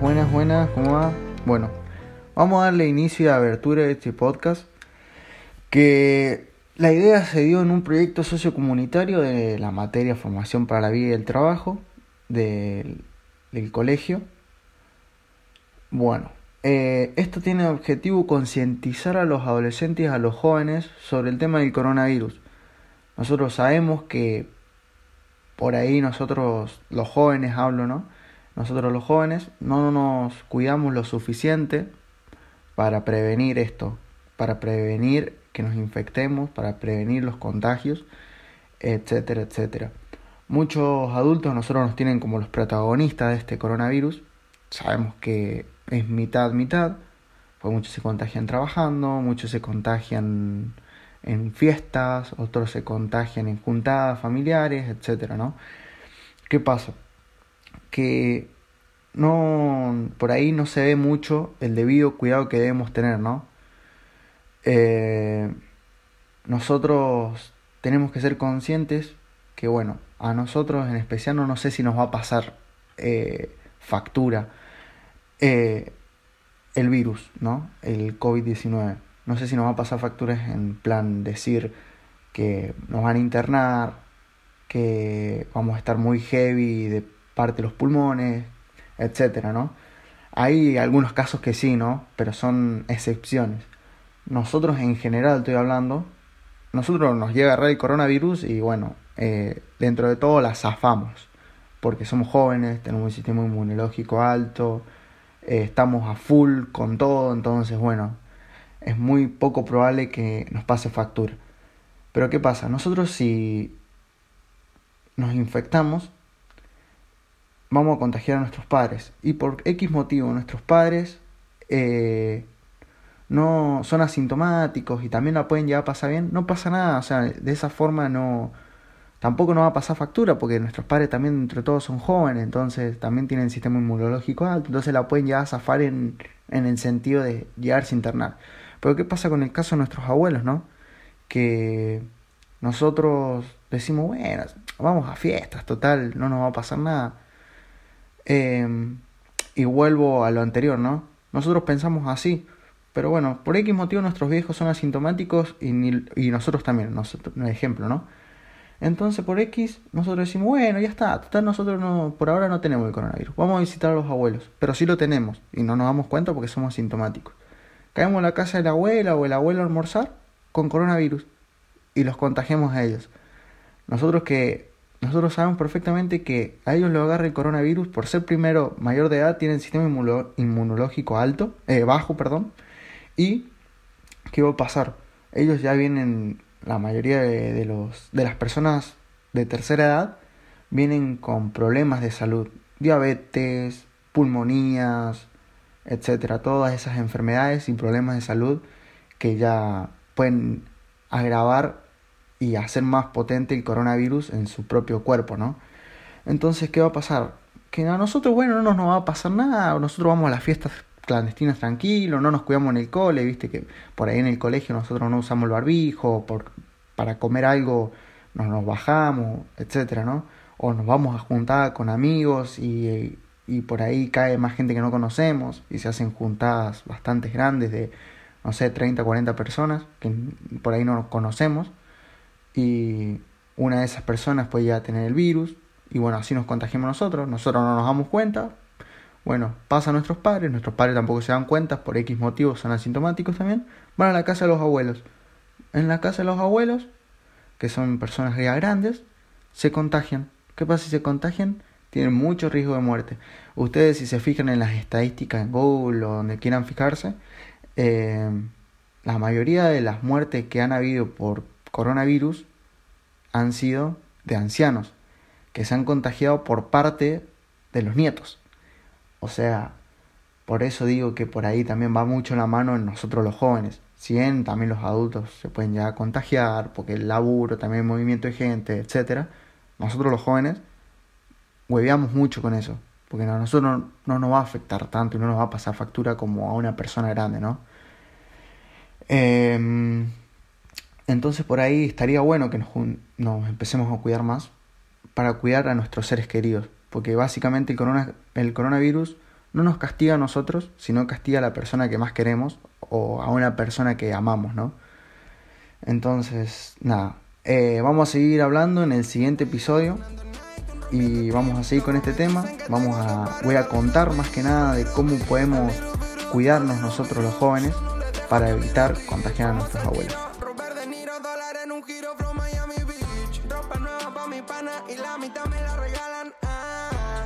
Buenas, buenas, ¿cómo va? Bueno, vamos a darle inicio y abertura a este podcast que la idea se dio en un proyecto sociocomunitario de la materia Formación para la Vida y el Trabajo del, colegio. Bueno, eh, esto tiene el objetivo concientizar a los adolescentes y a los jóvenes sobre el tema del coronavirus. Nosotros sabemos que por ahí nosotros, los jóvenes hablo, ¿no? Nosotros los jóvenes no nos cuidamos lo suficiente para prevenir esto, para prevenir que nos infectemos, para prevenir los contagios, etcétera, etcétera. Muchos adultos nosotros nos tienen como los protagonistas de este coronavirus. Sabemos que es mitad, mitad, pues muchos se contagian trabajando, muchos se contagian en fiestas, otros se contagian en juntadas familiares, etcétera, ¿no? ¿Qué pasa? Que no por ahí no se ve mucho el debido cuidado que debemos tener, ¿no? Eh, nosotros tenemos que ser conscientes que, bueno, a nosotros en especial no, no sé si nos va a pasar eh, factura eh, el virus, ¿no? El COVID-19. No sé si nos va a pasar facturas en plan decir que nos van a internar, que vamos a estar muy heavy de parte de los pulmones, etcétera, ¿no? Hay algunos casos que sí, ¿no? Pero son excepciones nosotros en general estoy hablando, nosotros nos llega el coronavirus y bueno, eh, dentro de todo la zafamos, porque somos jóvenes, tenemos un sistema inmunológico alto, eh, estamos a full con todo, entonces bueno, es muy poco probable que nos pase factura. Pero ¿qué pasa? Nosotros si nos infectamos, vamos a contagiar a nuestros padres. Y por X motivo, nuestros padres eh, no son asintomáticos y también la pueden llevar a pasar bien, no pasa nada, o sea, de esa forma no tampoco no va a pasar factura porque nuestros padres también entre todos son jóvenes, entonces también tienen sistema inmunológico alto, entonces la pueden llevar a zafar en, en el sentido de llegarse a internar. Pero ¿qué pasa con el caso de nuestros abuelos, no? Que nosotros decimos, bueno, vamos a fiestas, total, no nos va a pasar nada. Em, y vuelvo a lo anterior, ¿no? Nosotros pensamos así, pero bueno, por X motivo nuestros viejos son asintomáticos y, y nosotros también, nosotros, ejemplo, ¿no? Entonces por X nosotros decimos, bueno, ya está, total nosotros no, por ahora no tenemos el coronavirus, vamos a visitar a los abuelos, pero sí lo tenemos y no nos damos cuenta porque somos asintomáticos. Caemos en la casa de la abuela o el abuelo a almorzar con coronavirus y los contagiamos a ellos. Nosotros que nosotros sabemos perfectamente que a ellos lo agarra el coronavirus por ser primero mayor de edad, tienen sistema inmunológico alto, eh, bajo, perdón, ¿Y qué va a pasar? Ellos ya vienen, la mayoría de, los, de las personas de tercera edad, vienen con problemas de salud, diabetes, pulmonías, etcétera, todas esas enfermedades y problemas de salud que ya pueden agravar y hacer más potente el coronavirus en su propio cuerpo, ¿no? Entonces, ¿qué va a pasar? Que a nosotros, bueno, no nos va a pasar nada, nosotros vamos a las fiestas clandestinos tranquilos, no nos cuidamos en el cole, viste que por ahí en el colegio nosotros no usamos el barbijo, por, para comer algo nos, nos bajamos, etcétera, ¿no? O nos vamos a juntar con amigos y, y por ahí cae más gente que no conocemos y se hacen juntadas bastante grandes de, no sé, 30, 40 personas que por ahí no nos conocemos y una de esas personas puede ya tener el virus y bueno, así nos contagiamos nosotros, nosotros no nos damos cuenta, bueno, pasa a nuestros padres, nuestros padres tampoco se dan cuenta, por X motivos son asintomáticos también, van a la casa de los abuelos. En la casa de los abuelos, que son personas ya grandes, se contagian. ¿Qué pasa si se contagian? Tienen mucho riesgo de muerte. Ustedes si se fijan en las estadísticas en Google o donde quieran fijarse, eh, la mayoría de las muertes que han habido por coronavirus han sido de ancianos, que se han contagiado por parte de los nietos. O sea, por eso digo que por ahí también va mucho la mano en nosotros los jóvenes. Si bien también los adultos se pueden ya contagiar, porque el laburo, también el movimiento de gente, etc. Nosotros los jóvenes hueveamos mucho con eso, porque a nosotros no, no nos va a afectar tanto y no nos va a pasar factura como a una persona grande, ¿no? Em, entonces por ahí estaría bueno que nos, empecemos a cuidar más para cuidar a nuestros seres queridos, porque básicamente el, corona, el coronavirus no nos castiga a nosotros, sino castiga a la persona que más queremos o a una persona que amamos, ¿no? Entonces, nada, eh, vamos a seguir hablando en el siguiente episodio y vamos a seguir con este tema. Vamos a, voy a contar más que nada de cómo podemos cuidarnos nosotros los jóvenes para evitar contagiar a nuestros abuelos.